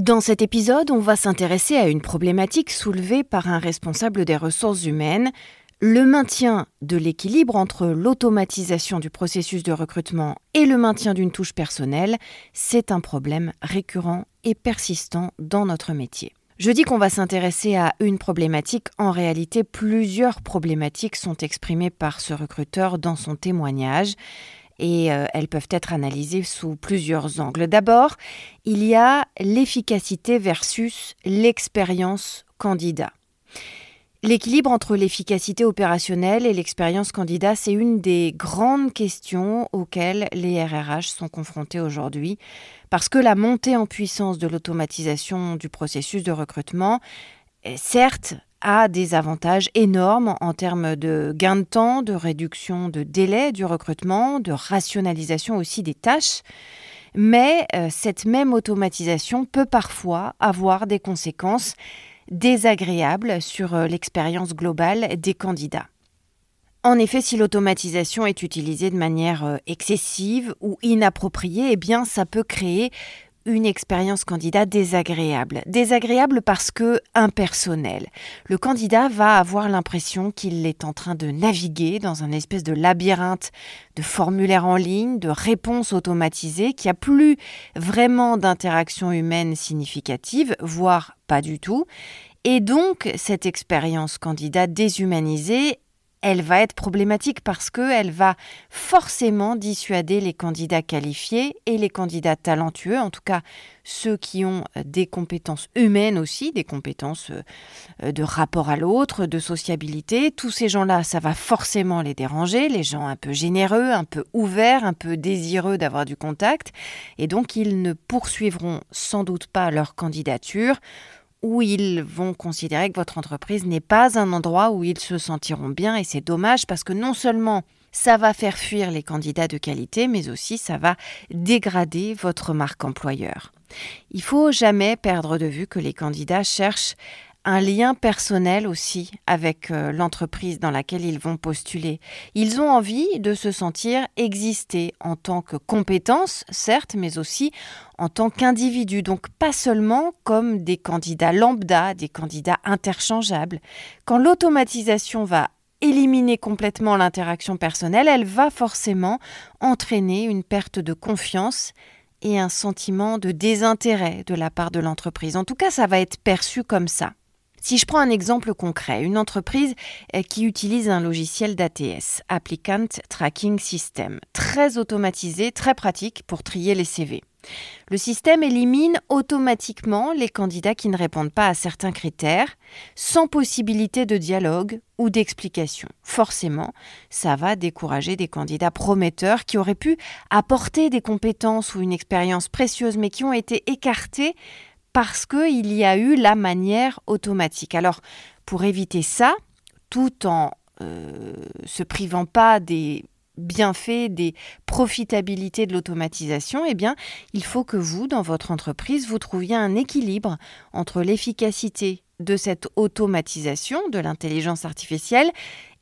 Dans cet épisode, on va s'intéresser à une problématique soulevée par un responsable des ressources humaines, le maintien de l'équilibre entre l'automatisation du processus de recrutement et le maintien d'une touche personnelle, c'est un problème récurrent et persistant dans notre métier. Je dis qu'on va s'intéresser à une problématique, en réalité plusieurs problématiques sont exprimées par ce recruteur dans son témoignage et euh, elles peuvent être analysées sous plusieurs angles. D'abord, il y a l'efficacité versus l'expérience candidat. L'équilibre entre l'efficacité opérationnelle et l'expérience candidat, c'est une des grandes questions auxquelles les RRH sont confrontés aujourd'hui, parce que la montée en puissance de l'automatisation du processus de recrutement, eh, certes, a des avantages énormes en termes de gain de temps, de réduction de délai du recrutement, de rationalisation aussi des tâches, mais euh, cette même automatisation peut parfois avoir des conséquences désagréable sur euh, l'expérience globale des candidats. En effet, si l'automatisation est utilisée de manière euh, excessive ou inappropriée, eh bien ça peut créer une expérience candidat désagréable. Désagréable parce que impersonnelle. Le candidat va avoir l'impression qu'il est en train de naviguer dans un espèce de labyrinthe de formulaires en ligne, de réponses automatisées, qui a plus vraiment d'interaction humaine significative, voire pas du tout. Et donc, cette expérience candidat déshumanisée elle va être problématique parce qu'elle va forcément dissuader les candidats qualifiés et les candidats talentueux, en tout cas ceux qui ont des compétences humaines aussi, des compétences euh, de rapport à l'autre, de sociabilité. Tous ces gens-là, ça va forcément les déranger, les gens un peu généreux, un peu ouverts, un peu désireux d'avoir du contact, et donc ils ne poursuivront sans doute pas leur candidature où ils vont considérer que votre entreprise n'est pas un endroit où ils se sentiront bien et c'est dommage parce que non seulement ça va faire fuir les candidats de qualité, mais aussi ça va dégrader votre marque employeur. Il faut jamais perdre de vue que les candidats cherchent un lien personnel aussi avec euh, l'entreprise dans laquelle ils vont postuler. Ils ont envie de se sentir exister en tant que compétence, certes, mais aussi en tant qu'individu. Donc pas seulement comme des candidats lambda, des candidats interchangeables. Quand l'automatisation va éliminer complètement l'interaction personnelle, elle va forcément entraîner une perte de confiance et un sentiment de désintérêt de la part de l'entreprise. En tout cas, ça va être perçu comme ça. Si je prends un exemple concret, une entreprise euh, qui utilise un logiciel d'ATS, Applicant Tracking System, très automatisé, très pratique pour trier les CV. Le système élimine automatiquement les candidats qui ne répondent pas à certains critères, sans possibilité de dialogue ou d'explication. Forcément, ça va décourager des candidats prometteurs qui auraient pu apporter des compétences ou une expérience précieuse, mais qui ont été écartés parce qu'il y a eu la manière automatique. Alors, pour éviter ça, tout en euh, se privant pas des bienfaits, des profitabilités de l'automatisation, eh bien, il faut que vous, dans votre entreprise, vous trouviez un équilibre entre l'efficacité de cette automatisation de l'intelligence artificielle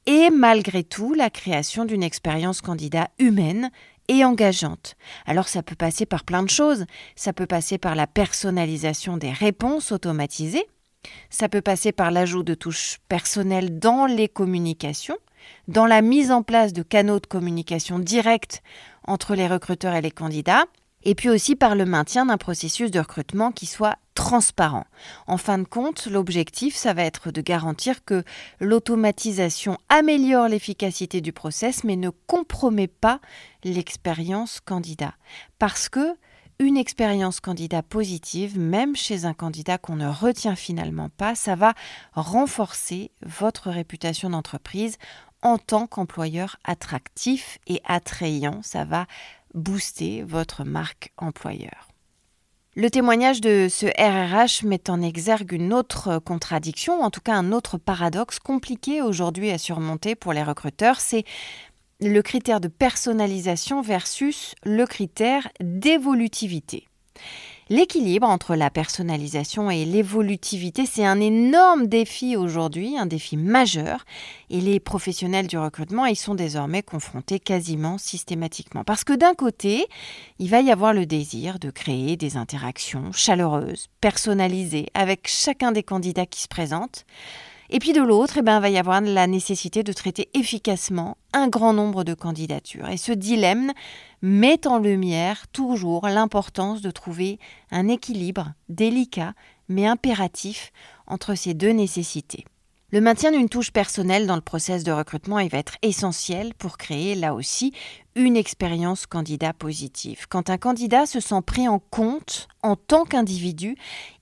et malgré tout la création d'une expérience candidat humaine et engageante. Alors ça peut passer par plein de choses. Ça peut passer par la personnalisation des réponses automatisées. Ça peut passer par l'ajout de touches personnelles dans les communications, dans la mise en place de canaux de communication directs entre les recruteurs et les candidats. Et puis aussi par le maintien d'un processus de recrutement qui soit transparent. En fin de compte, l'objectif, ça va être de garantir que l'automatisation améliore l'efficacité du process, mais ne compromet pas l'expérience candidat. Parce que une expérience candidat positive, même chez un candidat qu'on ne retient finalement pas, ça va renforcer votre réputation d'entreprise en tant qu'employeur attractif et attrayant. Ça va booster votre marque employeur. Le témoignage de ce RRH met en exergue une autre contradiction, en tout cas un autre paradoxe compliqué aujourd'hui à surmonter pour les recruteurs, c'est le critère de personnalisation versus le critère d'évolutivité. L'équilibre entre la personnalisation et l'évolutivité, c'est un énorme défi aujourd'hui, un défi majeur, et les professionnels du recrutement y sont désormais confrontés quasiment systématiquement. Parce que d'un côté, il va y avoir le désir de créer des interactions chaleureuses, personnalisées, avec chacun des candidats qui se présentent. Et puis de l'autre, eh ben, il va y avoir la nécessité de traiter efficacement un grand nombre de candidatures. Et ce dilemme met en lumière toujours l'importance de trouver un équilibre délicat mais impératif entre ces deux nécessités. Le maintien d'une touche personnelle dans le process de recrutement il va être essentiel pour créer là aussi une expérience candidat positive. Quand un candidat se sent pris en compte en tant qu'individu,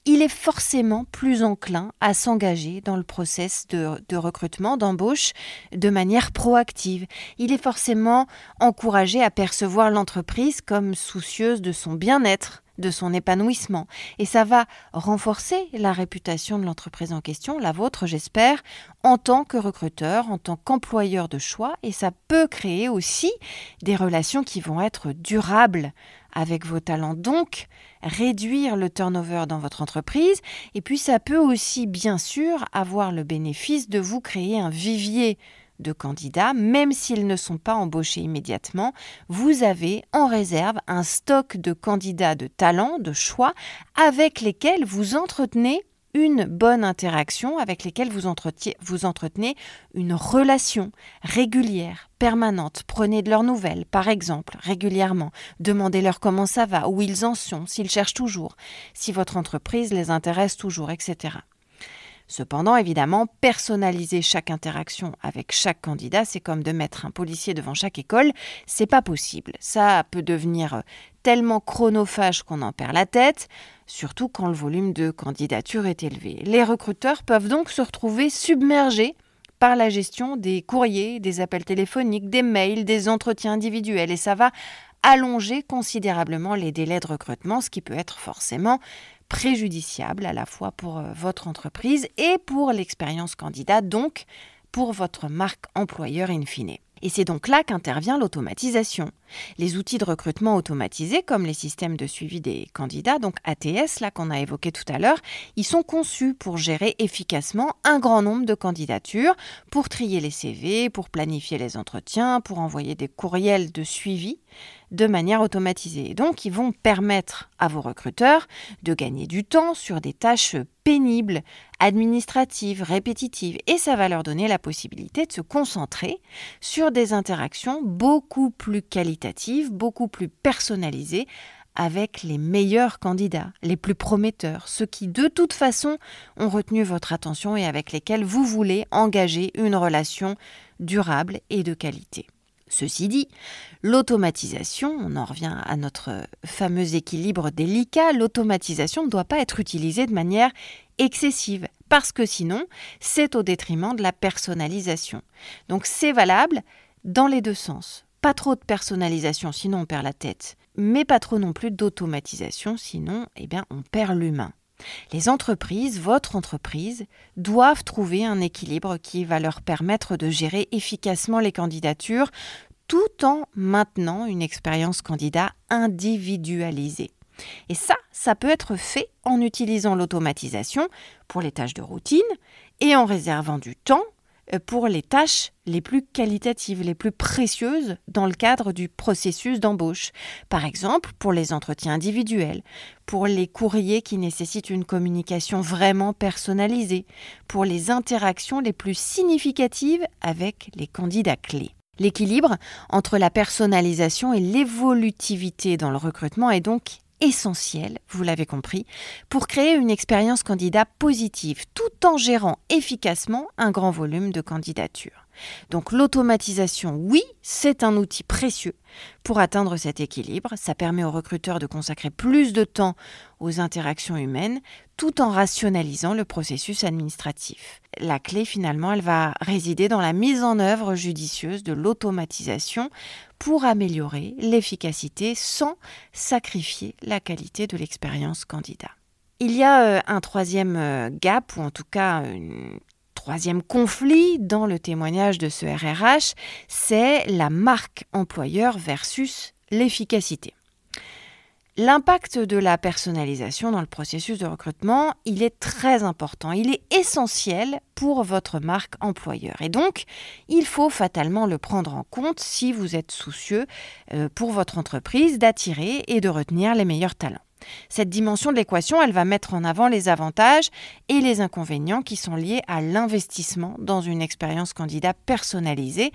il est forcément plus enclin à s'engager dans le process de, de recrutement, d'embauche, de manière proactive. Il est forcément encouragé à percevoir l'entreprise comme soucieuse de son bien-être, de son épanouissement. Et ça va renforcer la réputation de l'entreprise en question, la vôtre j'espère, en tant que recruteur, en tant qu'employeur de choix. Et ça peut créer aussi des relations qui vont être durables avec vos talents. Donc, réduire le turnover dans votre entreprise. Et puis, ça peut aussi, bien sûr, avoir le bénéfice de vous créer un vivier de candidats, même s'ils ne sont pas embauchés immédiatement, vous avez en réserve un stock de candidats de talent, de choix, avec lesquels vous entretenez une bonne interaction, avec lesquels vous, vous entretenez une relation régulière, permanente. Prenez de leurs nouvelles, par exemple, régulièrement. Demandez-leur comment ça va, où ils en sont, s'ils cherchent toujours, si votre entreprise les intéresse toujours, etc. Cependant, évidemment, personnaliser chaque interaction avec chaque candidat, c'est comme de mettre un policier devant chaque école, c'est pas possible. Ça peut devenir tellement chronophage qu'on en perd la tête, surtout quand le volume de candidatures est élevé. Les recruteurs peuvent donc se retrouver submergés par la gestion des courriers, des appels téléphoniques, des mails, des entretiens individuels et ça va allonger considérablement les délais de recrutement, ce qui peut être forcément préjudiciable à la fois pour euh, votre entreprise et pour l'expérience candidat, donc pour votre marque employeur in fine. Et c'est donc là qu'intervient l'automatisation. Les outils de recrutement automatisés, comme les systèmes de suivi des candidats, donc ATS, là qu'on a évoqué tout à l'heure, ils sont conçus pour gérer efficacement un grand nombre de candidatures, pour trier les CV, pour planifier les entretiens, pour envoyer des courriels de suivi de manière automatisée. Donc, ils vont permettre à vos recruteurs de gagner du temps sur des tâches pénibles, administratives, répétitives, et ça va leur donner la possibilité de se concentrer sur des interactions beaucoup plus qualitatives, beaucoup plus personnalisées avec les meilleurs candidats, les plus prometteurs, ceux qui de toute façon ont retenu votre attention et avec lesquels vous voulez engager une relation durable et de qualité. Ceci dit, l'automatisation, on en revient à notre fameux équilibre délicat, l'automatisation ne doit pas être utilisée de manière excessive, parce que sinon, c'est au détriment de la personnalisation. Donc c'est valable dans les deux sens. Pas trop de personnalisation, sinon on perd la tête, mais pas trop non plus d'automatisation, sinon eh bien, on perd l'humain. Les entreprises, votre entreprise, doivent trouver un équilibre qui va leur permettre de gérer efficacement les candidatures tout en maintenant une expérience candidat individualisée. Et ça, ça peut être fait en utilisant l'automatisation pour les tâches de routine et en réservant du temps pour les tâches les plus qualitatives, les plus précieuses dans le cadre du processus d'embauche. Par exemple, pour les entretiens individuels, pour les courriers qui nécessitent une communication vraiment personnalisée, pour les interactions les plus significatives avec les candidats clés. L'équilibre entre la personnalisation et l'évolutivité dans le recrutement est donc essentiel, vous l'avez compris, pour créer une expérience candidat positive tout en gérant efficacement un grand volume de candidatures. Donc l'automatisation, oui, c'est un outil précieux pour atteindre cet équilibre. Ça permet aux recruteurs de consacrer plus de temps aux interactions humaines tout en rationalisant le processus administratif. La clé finalement, elle va résider dans la mise en œuvre judicieuse de l'automatisation pour améliorer l'efficacité sans sacrifier la qualité de l'expérience candidat. Il y a euh, un troisième euh, gap, ou en tout cas une troisième conflit dans le témoignage de ce RRH, c'est la marque employeur versus l'efficacité. L'impact de la personnalisation dans le processus de recrutement, il est très important, il est essentiel pour votre marque employeur. Et donc, il faut fatalement le prendre en compte si vous êtes soucieux euh, pour votre entreprise d'attirer et de retenir les meilleurs talents. Cette dimension de l'équation, elle va mettre en avant les avantages et les inconvénients qui sont liés à l'investissement dans une expérience candidat personnalisée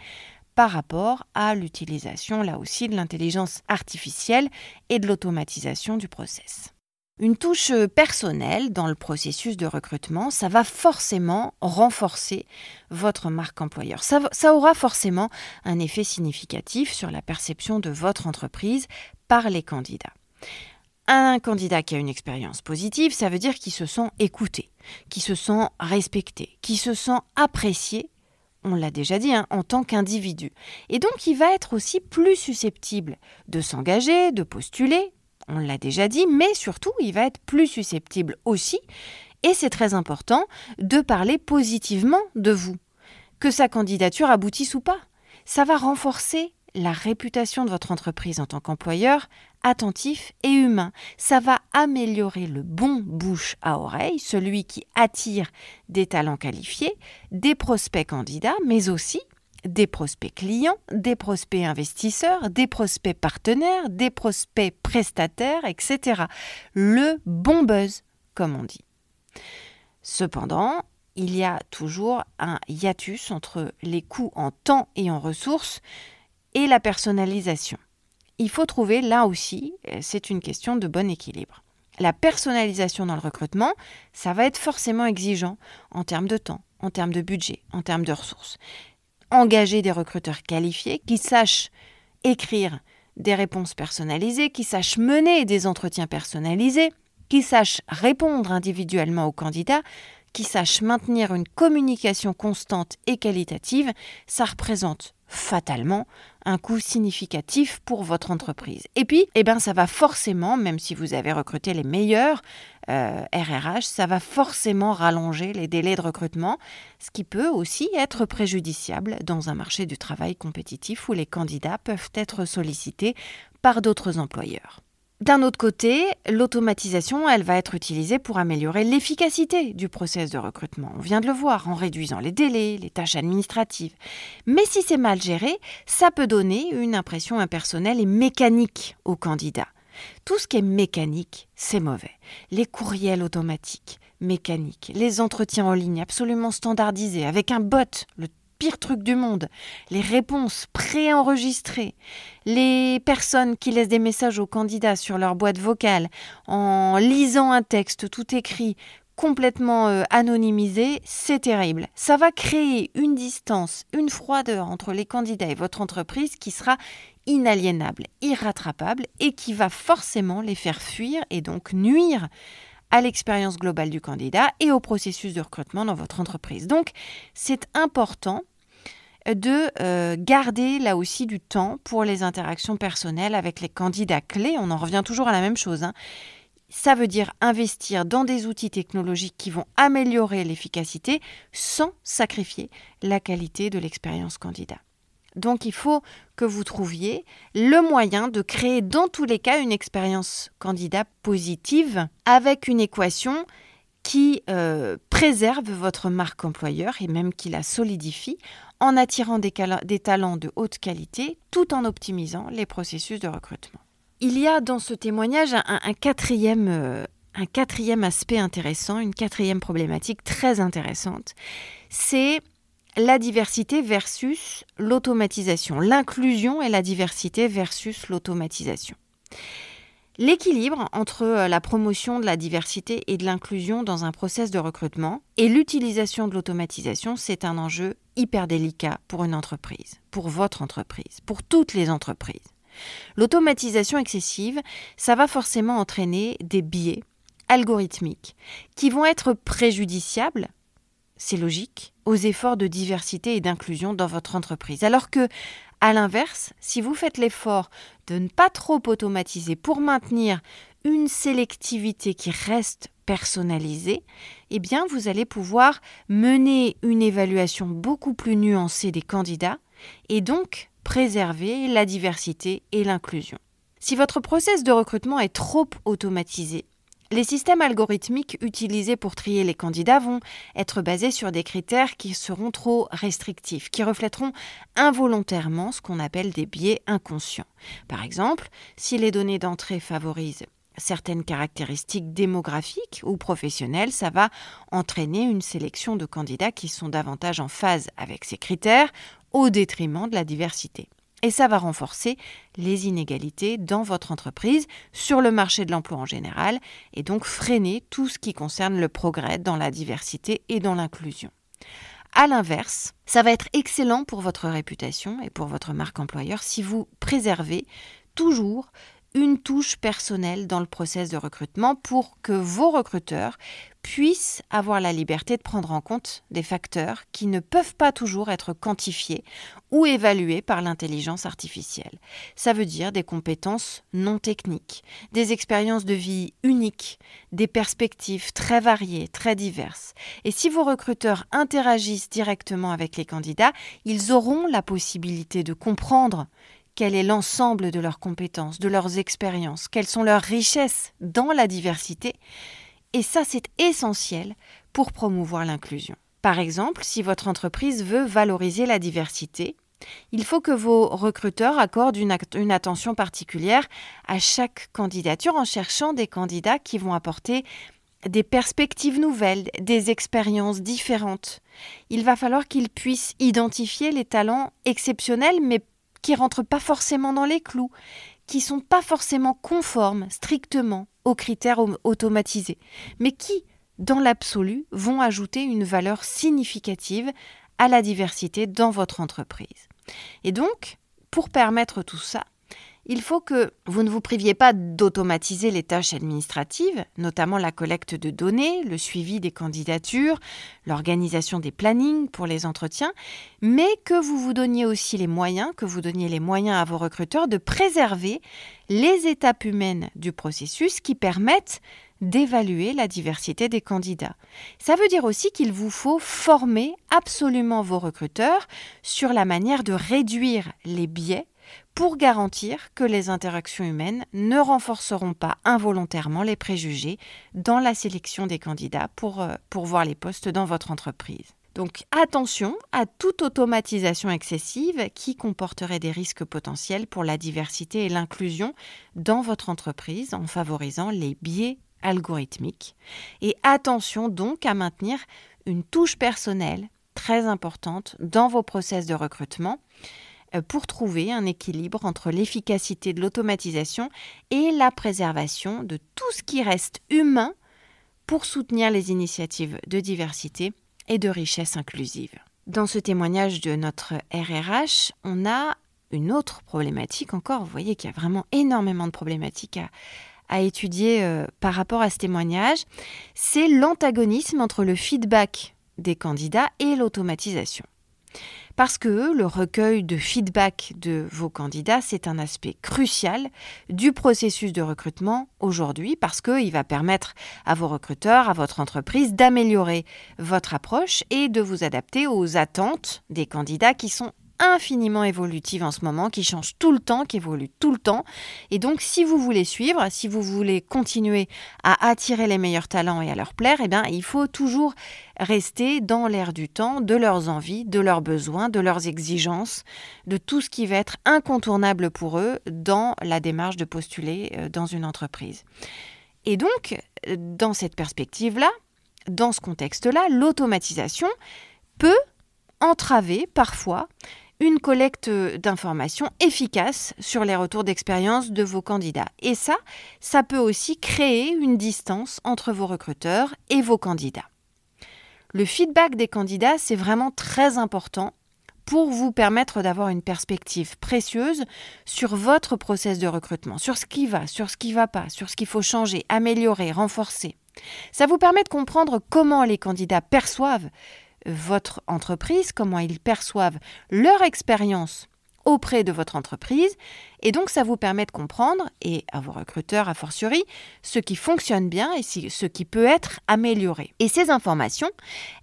par rapport à l'utilisation, là aussi, de l'intelligence artificielle et de l'automatisation du process. Une touche personnelle dans le processus de recrutement, ça va forcément renforcer votre marque employeur. Ça, aura forcément un effet significatif sur la perception de votre entreprise par les candidats. Un candidat qui a une expérience positive, ça veut dire qu'il se sent écouté, qu'il se sent respecté, qu'il se sent apprécié, on l'a déjà dit, hein, en tant qu'individu. Et donc il va être aussi plus susceptible de s'engager, de postuler, on l'a déjà dit, mais surtout il va être plus susceptible aussi, et c'est très important, de parler positivement de vous. Que sa candidature aboutisse ou pas. Ça va renforcer la réputation de votre entreprise en tant qu'employeur attentif et humain. Ça va améliorer le bon bouche à oreille, celui qui attire des talents qualifiés, des prospects candidats, mais aussi des prospects clients, des prospects investisseurs, des prospects partenaires, des prospects prestataires, etc. Le bon buzz, comme on dit. Cependant, il y a toujours un hiatus entre les coûts en temps et en ressources et la personnalisation. Il faut trouver là aussi, euh, c'est une question de bon équilibre. La personnalisation dans le recrutement, ça va être forcément exigeant en termes de temps, en termes de budget, en termes de ressources. Engager des recruteurs qualifiés qui sachent écrire des réponses personnalisées, qui sachent mener des entretiens personnalisés, qui sachent répondre individuellement aux candidats, qui sachent maintenir une communication constante et qualitative, ça représente fatalement un coût significatif pour votre entreprise. Et puis, eh ben, ça va forcément, même si vous avez recruté les meilleurs RRH, euh, ça va forcément rallonger les délais de recrutement, ce qui peut aussi être préjudiciable dans un marché du travail compétitif où les candidats peuvent être sollicités par d'autres employeurs. D'un autre côté, l'automatisation, elle va être utilisée pour améliorer l'efficacité du process de recrutement. On vient de le voir en réduisant les délais, les tâches administratives. Mais si c'est mal géré, ça peut donner une impression impersonnelle et mécanique aux candidats. Tout ce qui est mécanique, c'est mauvais. Les courriels automatiques, mécaniques, les entretiens en ligne absolument standardisés, avec un bot, le pire truc du monde. Les réponses préenregistrées, les personnes qui laissent des messages aux candidats sur leur boîte vocale en lisant un texte tout écrit complètement euh, anonymisé, c'est terrible. Ça va créer une distance, une froideur entre les candidats et votre entreprise qui sera inaliénable, irrattrapable et qui va forcément les faire fuir et donc nuire à l'expérience globale du candidat et au processus de recrutement dans votre entreprise. Donc, c'est important de euh, garder là aussi du temps pour les interactions personnelles avec les candidats clés. On en revient toujours à la même chose. Hein. Ça veut dire investir dans des outils technologiques qui vont améliorer l'efficacité sans sacrifier la qualité de l'expérience candidat. Donc il faut que vous trouviez le moyen de créer dans tous les cas une expérience candidat positive avec une équation qui euh, préserve votre marque employeur et même qui la solidifie en attirant des, talents de haute qualité tout en optimisant les processus de recrutement. Il y a dans ce témoignage quatrième, euh, un quatrième aspect intéressant, une quatrième problématique très intéressante. C'est la diversité versus l'automatisation, l'inclusion et la diversité versus l'automatisation. L'équilibre entre euh, la promotion de la diversité et de l'inclusion dans un process de recrutement et l'utilisation de l'automatisation, c'est un enjeu hyper délicat pour une entreprise, pour votre entreprise, pour toutes les entreprises. L'automatisation excessive, ça va forcément entraîner des biais algorithmiques qui vont être préjudiciables, c'est logique, aux efforts de diversité et d'inclusion dans votre entreprise. Alors que, à l'inverse, si vous faites l'effort de ne pas trop automatiser pour maintenir une sélectivité qui reste personnalisée, eh bien vous allez pouvoir mener une évaluation beaucoup plus nuancée des candidats et donc préserver la diversité et l'inclusion. Si votre process de recrutement est trop automatisé, les systèmes algorithmiques utilisés pour trier les candidats vont être basés sur des critères qui seront trop restrictifs, qui reflèteront involontairement ce qu'on appelle des biais inconscients. Par exemple, si les données d'entrée favorisent certaines caractéristiques démographiques ou professionnelles, ça va entraîner une sélection de candidats qui sont davantage en phase avec ces critères au détriment de la diversité. Et ça va renforcer les inégalités dans votre entreprise, sur le marché de l'emploi en général, et donc freiner tout ce qui concerne le progrès dans la diversité et dans l'inclusion. À l'inverse, ça va être excellent pour votre réputation et pour votre marque employeur si vous préservez toujours une touche personnelle dans le process de recrutement pour que vos recruteurs puissent avoir la liberté de prendre en compte des facteurs qui ne peuvent pas toujours être quantifiés ou évalués par l'intelligence artificielle. Ça veut dire des compétences non techniques, des expériences de vie uniques, des perspectives très variées, très diverses. Et si vos recruteurs interagissent directement avec les candidats, ils auront la possibilité de comprendre quel est l'ensemble de leurs compétences, de leurs expériences, quelles sont leurs richesses dans la diversité? Et ça, c'est essentiel pour promouvoir l'inclusion. Par exemple, si votre entreprise veut valoriser la diversité, il faut que vos recruteurs accordent une, attention particulière à chaque candidature en cherchant des candidats qui vont apporter des perspectives nouvelles, des expériences différentes. Il va falloir qu'ils puissent identifier les talents exceptionnels mais qui rentrent pas forcément dans les clous, qui sont pas forcément conformes strictement aux critères automatisés, mais qui, dans l'absolu, vont ajouter une valeur significative à la diversité dans votre entreprise. Et donc, pour permettre tout ça, il faut que vous ne vous priviez pas d'automatiser les tâches administratives, notamment la collecte de données, le suivi des candidatures, l'organisation des plannings pour les entretiens, mais que vous vous donniez aussi les moyens, que vous donniez les moyens à vos recruteurs de préserver les étapes humaines du processus qui permettent d'évaluer la diversité des candidats. Ça veut dire aussi qu'il vous faut former absolument vos recruteurs sur la manière de réduire les biais pour garantir que les interactions humaines ne renforceront pas involontairement les préjugés dans la sélection des candidats pour, euh, pour voir les postes dans votre entreprise. Donc attention à toute automatisation excessive qui comporterait des risques potentiels pour la diversité et l'inclusion dans votre entreprise en favorisant les biais algorithmiques. Et attention donc à maintenir une touche personnelle très importante dans vos process de recrutement pour trouver un équilibre entre l'efficacité de l'automatisation et la préservation de tout ce qui reste humain pour soutenir les initiatives de diversité et de richesse inclusive. Dans ce témoignage de notre RRH, on a une autre problématique encore. Vous voyez qu'il y a vraiment énormément de problématiques à, étudier euh, par rapport à ce témoignage. C'est l'antagonisme entre le feedback des candidats et l'automatisation parce que le recueil de feedback de vos candidats, c'est un aspect crucial du processus de recrutement aujourd'hui, parce qu'il va permettre à vos recruteurs, à votre entreprise, d'améliorer votre approche et de vous adapter aux attentes des candidats qui sont infiniment évolutive en ce moment, qui change tout le temps, qui évolue tout le temps. Et donc, si vous voulez suivre, si vous voulez continuer à attirer les meilleurs talents et à leur plaire, eh bien, il faut toujours rester dans l'air du temps, de leurs envies, de leurs besoins, de leurs exigences, de tout ce qui va être incontournable pour eux dans la démarche de postuler euh, dans une entreprise. Et donc, dans cette perspective-là, dans ce contexte-là, l'automatisation peut entraver parfois une collecte d'informations efficace sur les retours d'expérience de vos candidats. Et ça, ça peut aussi créer une distance entre vos recruteurs et vos candidats. Le feedback des candidats, c'est vraiment très important pour vous permettre d'avoir une perspective précieuse sur votre process de recrutement, sur ce qui va, sur ce qui ne va pas, sur ce qu'il faut changer, améliorer, renforcer. Ça vous permet de comprendre comment les candidats perçoivent votre entreprise, comment ils perçoivent leur expérience auprès de votre entreprise. Et donc, ça vous permet de comprendre, et à vos recruteurs a fortiori, ce qui fonctionne bien et ce qui peut être amélioré. Et ces informations,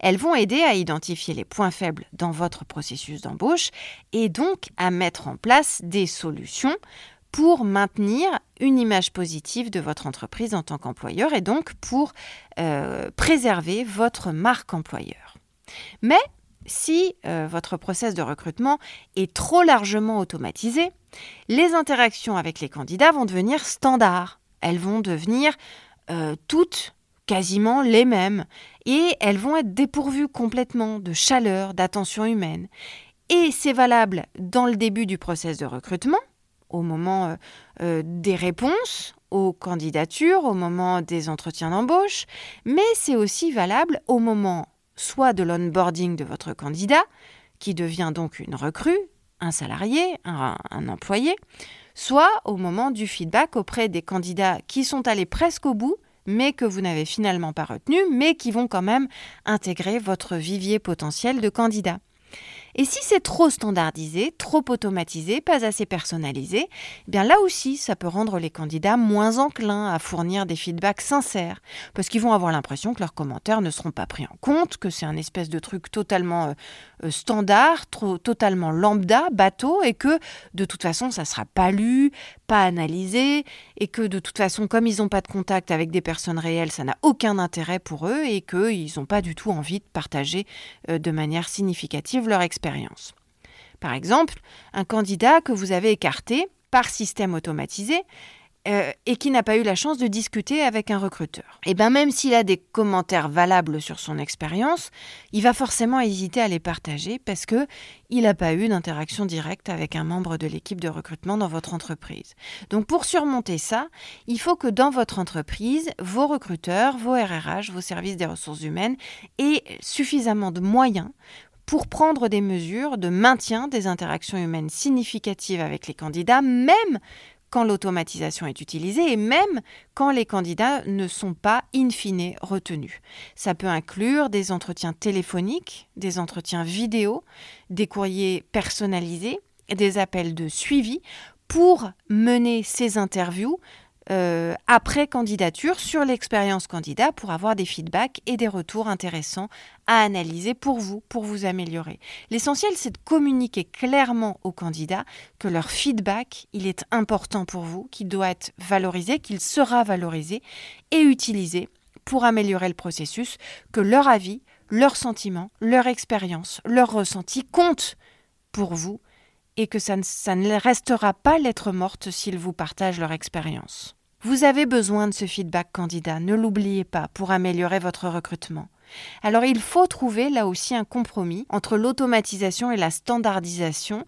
elles vont aider à identifier les points faibles dans votre processus d'embauche et donc à mettre en place des solutions pour maintenir une image positive de votre entreprise en tant qu'employeur et donc pour euh, préserver votre marque employeur. Mais si euh, votre process de recrutement est trop largement automatisé, les interactions avec les candidats vont devenir standards. Elles vont devenir euh, toutes quasiment les mêmes et elles vont être dépourvues complètement de chaleur, d'attention humaine. Et c'est valable dans le début du process de recrutement, au moment euh, des réponses aux candidatures, au moment des entretiens d'embauche, mais c'est aussi valable au moment soit de l'onboarding de votre candidat, qui devient donc une recrue, un salarié, un, employé, soit au moment du feedback auprès des candidats qui sont allés presque au bout, mais que vous n'avez finalement pas retenus, mais qui vont quand même intégrer votre vivier potentiel de candidats. Et si c'est trop standardisé, trop automatisé, pas assez personnalisé, eh bien là aussi, ça peut rendre les candidats moins enclins à fournir des feedbacks sincères, parce qu'ils vont avoir l'impression que leurs commentaires ne seront pas pris en compte, que c'est un espèce de truc totalement euh, standard, trop, totalement lambda, bateau, et que de toute façon, ça ne sera pas lu, pas analysé, et que de toute façon, comme ils n'ont pas de contact avec des personnes réelles, ça n'a aucun intérêt pour eux, et qu'ils n'ont pas du tout envie de partager euh, de manière significative leur expérience. Par exemple, un candidat que vous avez écarté par système automatisé euh, et qui n'a pas eu la chance de discuter avec un recruteur. Et eh bien même s'il a des commentaires valables sur son expérience, il va forcément hésiter à les partager parce que il n'a pas eu d'interaction directe avec un membre de l'équipe de recrutement dans votre entreprise. Donc pour surmonter ça, il faut que dans votre entreprise, vos recruteurs, vos RRH, vos services des ressources humaines aient suffisamment de moyens pour prendre des mesures de maintien des interactions humaines significatives avec les candidats, même quand l'automatisation est utilisée et même quand les candidats ne sont pas in fine retenus. Ça peut inclure des entretiens téléphoniques, des entretiens vidéo, des courriers personnalisés, des appels de suivi pour mener ces interviews euh, après candidature sur l'expérience candidat pour avoir des feedbacks et des retours intéressants à analyser pour vous, pour vous améliorer. L'essentiel, c'est de communiquer clairement aux candidats que leur feedback, il est important pour vous, qu'il doit être valorisé, qu'il sera valorisé et utilisé pour améliorer le processus, que leur avis, leurs sentiments, leur expérience, leur ressenti comptent pour vous et que ça ça ne restera pas lettre morte s'ils vous partagent leur expérience. Vous avez besoin de ce feedback candidat, ne l'oubliez pas, pour améliorer votre recrutement. Alors il faut trouver là aussi un compromis entre l'automatisation et la standardisation,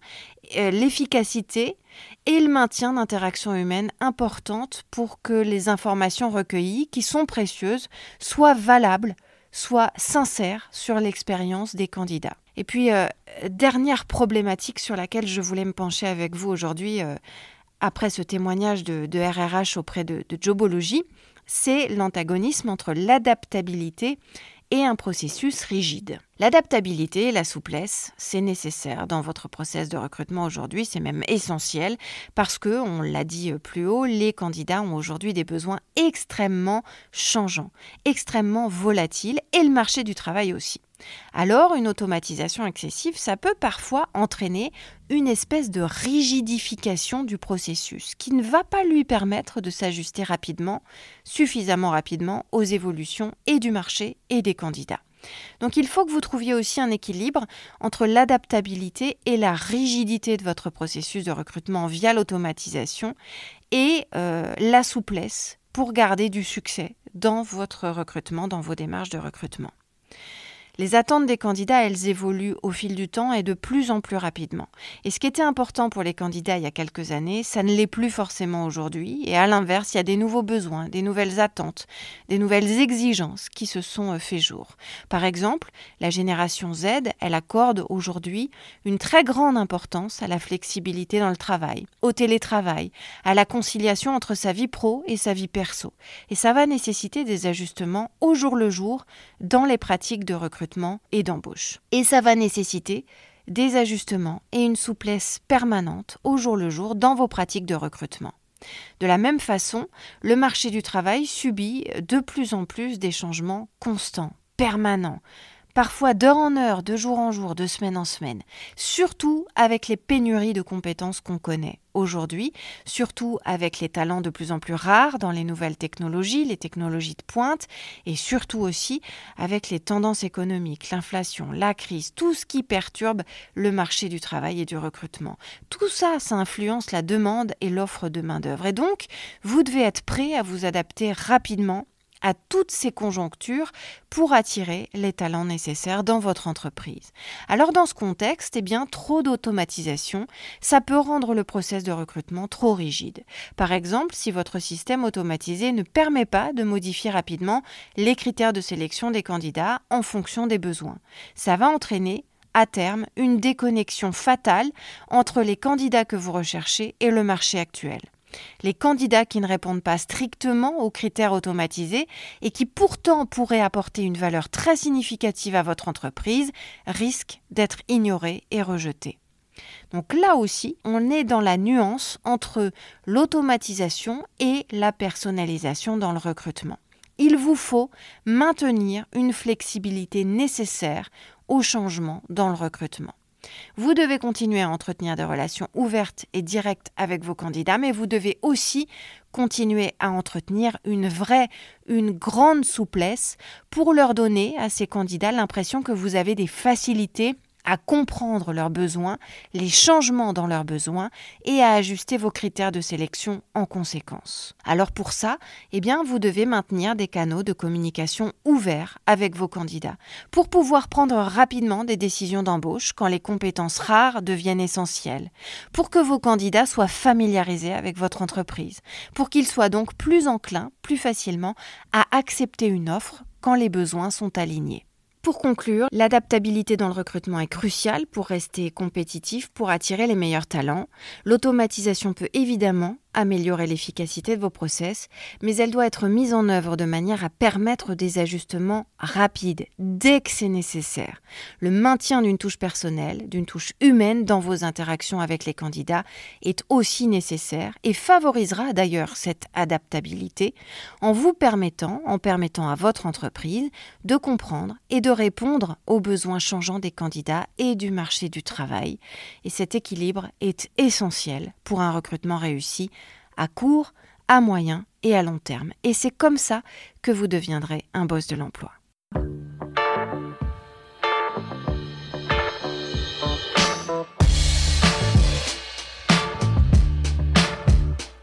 euh, l'efficacité et le maintien d'interactions humaines importantes pour que les informations recueillies, qui sont précieuses, soient valables, soient sincères sur l'expérience des candidats. Et puis, euh, dernière problématique sur laquelle je voulais me pencher avec vous aujourd'hui, euh, après ce témoignage de, RRH auprès de, Jobology, c'est l'antagonisme entre l'adaptabilité et un processus rigide. L'adaptabilité et la souplesse, c'est nécessaire dans votre process de recrutement aujourd'hui, c'est même essentiel parce que, on l'a dit plus haut, les candidats ont aujourd'hui des besoins extrêmement changeants, extrêmement volatiles et le marché du travail aussi. Alors, une automatisation excessive, ça peut parfois entraîner une espèce de rigidification du processus qui ne va pas lui permettre de s'ajuster rapidement, suffisamment rapidement, aux évolutions et du marché et des candidats. Donc il faut que vous trouviez aussi un équilibre entre l'adaptabilité et la rigidité de votre processus de recrutement via l'automatisation et euh, la souplesse pour garder du succès dans votre recrutement, dans vos démarches de recrutement. Les attentes des candidats, elles évoluent au fil du temps et de plus en plus rapidement. Et ce qui était important pour les candidats il y a quelques années, ça ne l'est plus forcément aujourd'hui. Et à l'inverse, il y a des nouveaux besoins, des nouvelles attentes, des nouvelles exigences qui se sont euh, fait jour. Par exemple, la génération Z, elle accorde aujourd'hui une très grande importance à la flexibilité dans le travail, au télétravail, à la conciliation entre sa vie pro et sa vie perso. Et ça va nécessiter des ajustements au jour le jour dans les pratiques de et d'embauche. Et ça va nécessiter des ajustements et une souplesse permanente au jour le jour dans vos pratiques de recrutement. De la même façon, le marché du travail subit de plus en plus des changements constants, permanents, parfois d'heure en heure, de jour en jour, de semaine en semaine, surtout avec les pénuries de compétences qu'on connaît aujourd'hui, surtout avec les talents de plus en plus rares dans les nouvelles technologies, les technologies de pointe, et surtout aussi avec les tendances économiques, l'inflation, la crise, tout ce qui perturbe le marché du travail et du recrutement. Tout ça, ça influence la demande et l'offre de main-d'œuvre. Et donc, vous devez être prêt à vous adapter rapidement à toutes ces conjonctures pour attirer les talents nécessaires dans votre entreprise. Alors dans ce contexte, eh bien trop d'automatisation, ça peut rendre le process de recrutement trop rigide. Par exemple, si votre système automatisé ne permet pas de modifier rapidement les critères de sélection des candidats en fonction des besoins, ça va entraîner à terme une déconnexion fatale entre les candidats que vous recherchez et le marché actuel. Les candidats qui ne répondent pas strictement aux critères automatisés et qui pourtant pourraient apporter une valeur très significative à votre entreprise risquent d'être ignorés et rejetés. Donc là aussi, on est dans la nuance entre l'automatisation et la personnalisation dans le recrutement. Il vous faut maintenir une flexibilité nécessaire au changement dans le recrutement. Vous devez continuer à entretenir des relations ouvertes et directes avec vos candidats, mais vous devez aussi continuer à entretenir une vraie, une grande souplesse pour leur donner à ces candidats l'impression que vous avez des facilités à comprendre leurs besoins, les changements dans leurs besoins et à ajuster vos critères de sélection en conséquence. Alors pour ça, eh bien, vous devez maintenir des canaux de communication ouverts avec vos candidats pour pouvoir prendre rapidement des décisions d'embauche quand les compétences rares deviennent essentielles, pour que vos candidats soient familiarisés avec votre entreprise, pour qu'ils soient donc plus enclins, plus facilement, à accepter une offre quand les besoins sont alignés. Pour conclure, l'adaptabilité dans le recrutement est cruciale pour rester compétitif, pour attirer les meilleurs talents. L'automatisation peut évidemment améliorer l'efficacité de vos process, mais elle doit être mise en œuvre de manière à permettre des ajustements rapides dès que c'est nécessaire. Le maintien d'une touche personnelle, d'une touche humaine dans vos interactions avec les candidats est aussi nécessaire et favorisera d'ailleurs cette adaptabilité en vous permettant, en permettant à votre entreprise de comprendre et de répondre aux besoins changeants des candidats et du marché du travail. Et cet équilibre est essentiel pour un recrutement réussi à court, à moyen et à long terme. Et c'est comme ça que vous deviendrez un boss de l'emploi.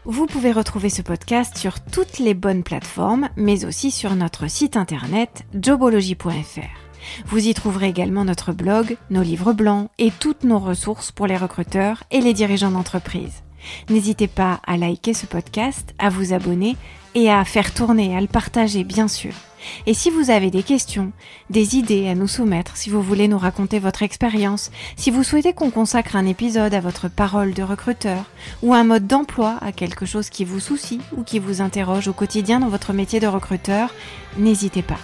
Vous pouvez retrouver ce podcast sur toutes les bonnes plateformes, mais aussi sur notre site internet jobology.fr. Vous y trouverez également notre blog, nos livres blancs et toutes nos ressources pour les recruteurs et les dirigeants d'entreprise. N'hésitez pas à liker ce podcast, à vous abonner et à faire tourner, à le partager bien sûr. Et si vous avez des questions, des idées à nous soumettre, si vous voulez nous raconter votre expérience, si vous souhaitez qu'on consacre un épisode à votre parole de recruteur ou un mode d'emploi à quelque chose qui vous soucie ou qui vous interroge au quotidien dans votre métier de recruteur, n'hésitez pas.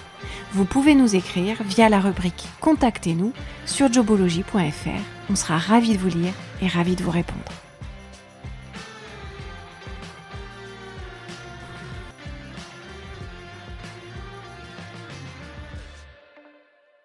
Vous pouvez nous écrire via la rubrique Contactez-nous sur jobology.fr. On sera ravis de vous lire et ravis de vous répondre.